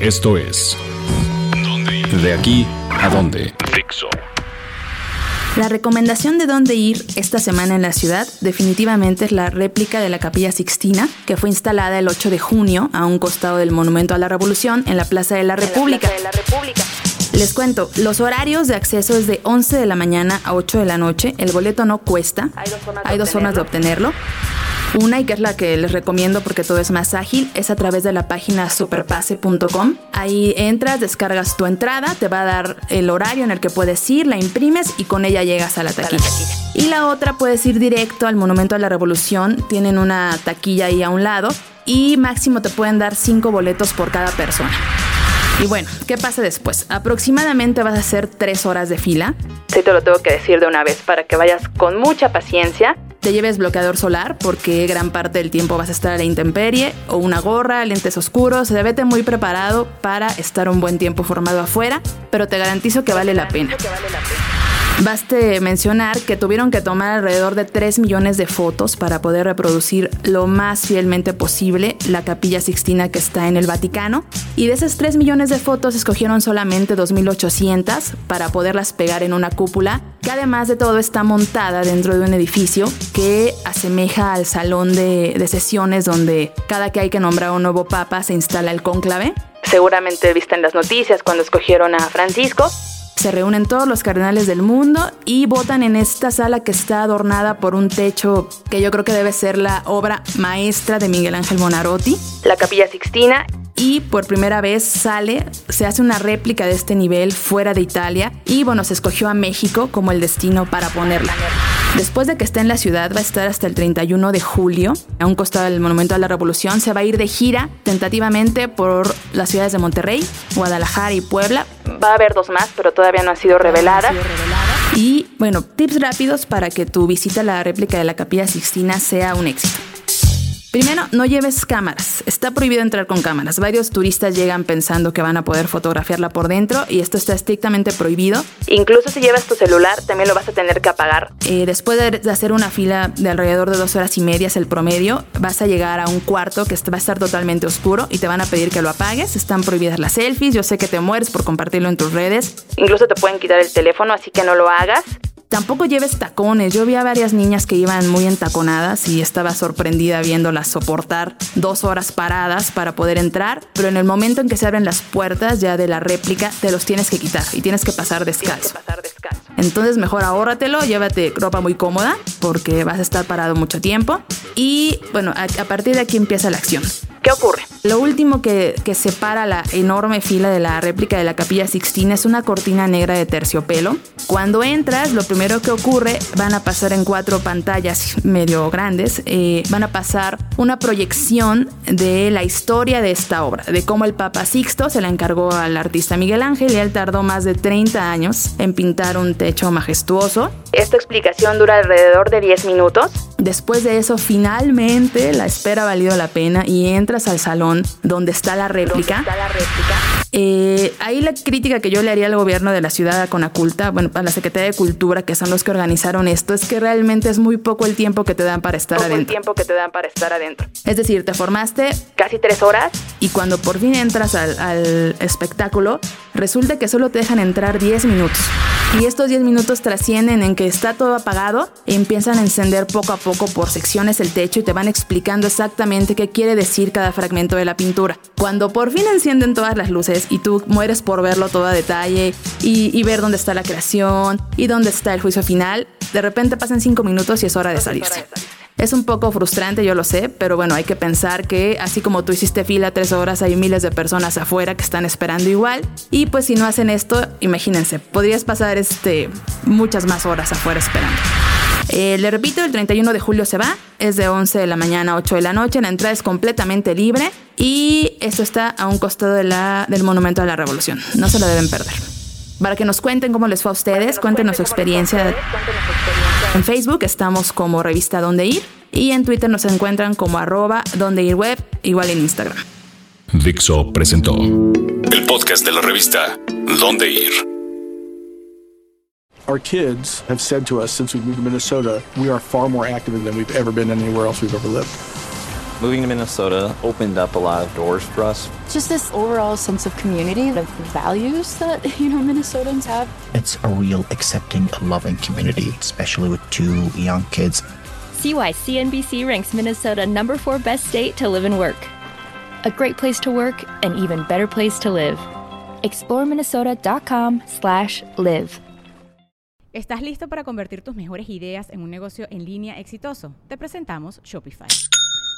Esto es De aquí a dónde. La recomendación de dónde ir esta semana en la ciudad definitivamente es la réplica de la Capilla Sixtina, que fue instalada el 8 de junio a un costado del Monumento a la Revolución en la Plaza de la República. Les cuento, los horarios de acceso es de 11 de la mañana a 8 de la noche. El boleto no cuesta. Hay dos formas, de obtenerlo. Una, y que es la que les recomiendo porque todo es más ágil, es a través de la página superpase.com. Ahí entras, descargas tu entrada, te va a dar el horario en el que puedes ir, la imprimes y con ella llegas a la taquilla. Y la otra, puedes ir directo al Monumento a la Revolución. Tienen una taquilla ahí a un lado y máximo te pueden dar cinco boletos por cada persona. Y bueno, ¿qué pasa después? Aproximadamente vas a hacer tres horas de fila. Sí, te lo tengo que decir de una vez para que vayas con mucha paciencia te lleves bloqueador solar porque gran parte del tiempo vas a estar a la intemperie o una gorra, lentes oscuros, vete muy preparado para estar un buen tiempo formado afuera, pero te garantizo que vale la pena. Baste mencionar que tuvieron que tomar alrededor de 3 millones de fotos para poder reproducir lo más fielmente posible la capilla sixtina que está en el Vaticano. Y de esas 3 millones de fotos escogieron solamente 2.800 para poderlas pegar en una cúpula que además de todo está montada dentro de un edificio que asemeja al salón de, sesiones donde cada que hay que nombrar un nuevo papa se instala el cónclave. Seguramente viste en las noticias cuando escogieron a Francisco se reúnen todos los cardenales del mundo y votan en esta sala que está adornada por un techo que yo creo que debe ser la obra maestra de Miguel Ángel Bonarotti, la Capilla Sixtina. Y por primera vez sale, se hace una réplica de este nivel fuera de Italia y bueno, se escogió a México como el destino para ponerla. Después de que esté en la ciudad, va a estar hasta el 31 de julio, a un costado del Monumento a la Revolución. Se va a ir de gira tentativamente por las ciudades de Monterrey, Guadalajara y Puebla. Va a haber dos más, pero todavía no han sido reveladas. Y bueno, tips rápidos para que tu visita a la réplica de la Capilla Sixtina sea un éxito. Primero, no lleves cámaras. Está prohibido entrar con cámaras. Varios turistas llegan pensando que van a poder fotografiarla por dentro y esto está estrictamente prohibido. Incluso si llevas tu celular, también lo vas a tener que apagar. Eh, después de hacer una fila de alrededor de dos horas y media, es el promedio, vas a llegar a un cuarto que va a estar totalmente oscuro y te van a pedir que lo apagues. Están prohibidas las selfies. Yo sé que te mueres por compartirlo en tus redes. Incluso te pueden quitar el teléfono, así que no lo hagas. Tampoco lleves tacones. Yo vi a varias niñas que iban muy entaconadas y estaba sorprendida viéndolas soportar dos horas paradas para poder entrar, pero en el momento en que se abren las puertas ya de la réplica, te los tienes que quitar y tienes que pasar descalzo. Entonces mejor ahórratelo, llévate ropa muy cómoda porque vas a estar parado mucho tiempo. Y bueno, a, partir de aquí empieza la acción. ¿Qué ocurre? Lo último que, que, separa la enorme fila de la réplica de la Capilla Sixtina es una cortina negra de terciopelo. Cuando entras, lo primero que ocurre, van a pasar en cuatro pantallas medio grandes, eh, van a pasar una proyección de la historia de esta obra, de cómo el Papa Sixto se la encargó al artista Miguel Ángel y él tardó más de 30 años en pintar un techo majestuoso. Esta explicación dura alrededor de 10 minutos. Después de eso, finalmente la espera ha valido la pena y entras al salón donde está la réplica. Eh, ahí la crítica que yo le haría al gobierno de la ciudad con Aculta, bueno, a la Secretaría de Cultura, que son los que organizaron esto, es que realmente es muy poco el tiempo que te dan para estar adentro. El tiempo que te dan para estar adentro. Es decir, te formaste casi tres horas y cuando por fin entras al, al espectáculo, resulta que solo te dejan entrar 10 minutos. Y estos 10 minutos trascienden en que está todo apagado y empiezan a encender poco a poco por secciones el techo y te van explicando exactamente qué quiere decir cada fragmento de la pintura. Cuando por fin encienden todas las luces y tú mueres por verlo todo a detalle y, ver dónde está la creación y dónde está el juicio final, de repente pasan 5 minutos y es hora de salirse. Es un poco frustrante, yo lo sé, pero bueno, hay que pensar que así como tú hiciste fila tres horas, hay miles de personas afuera que están esperando igual. Y pues si no hacen esto, imagínense, podrías pasar este, muchas más horas afuera esperando. Eh, le repito, el 31 de julio se va, es de 11 de la mañana a 8 de la noche, la entrada es completamente libre y esto está a un costado de la, del Monumento a la Revolución. No se lo deben perder. Para que nos cuenten cómo les fue a ustedes, cuéntenos su experiencia. En Facebook estamos como revista Donde Ir y en Twitter nos encuentran como arroba Donde Ir Web, igual en Instagram. Dixo presentó el podcast de la revista Donde Ir. Our kids have said to us since we moved to Minnesota, we are far more active than we've ever been anywhere else we've ever lived. Moving to Minnesota opened up a lot of doors for us. Just this overall sense of community, the values that, you know, Minnesotans have. It's a real accepting, loving community, especially with two young kids. See why CNBC ranks Minnesota number four best state to live and work. A great place to work, an even better place to live. ExploreMinnesota.com slash live. ¿Estás listo para convertir tus mejores ideas en un negocio en línea exitoso? Te presentamos Shopify.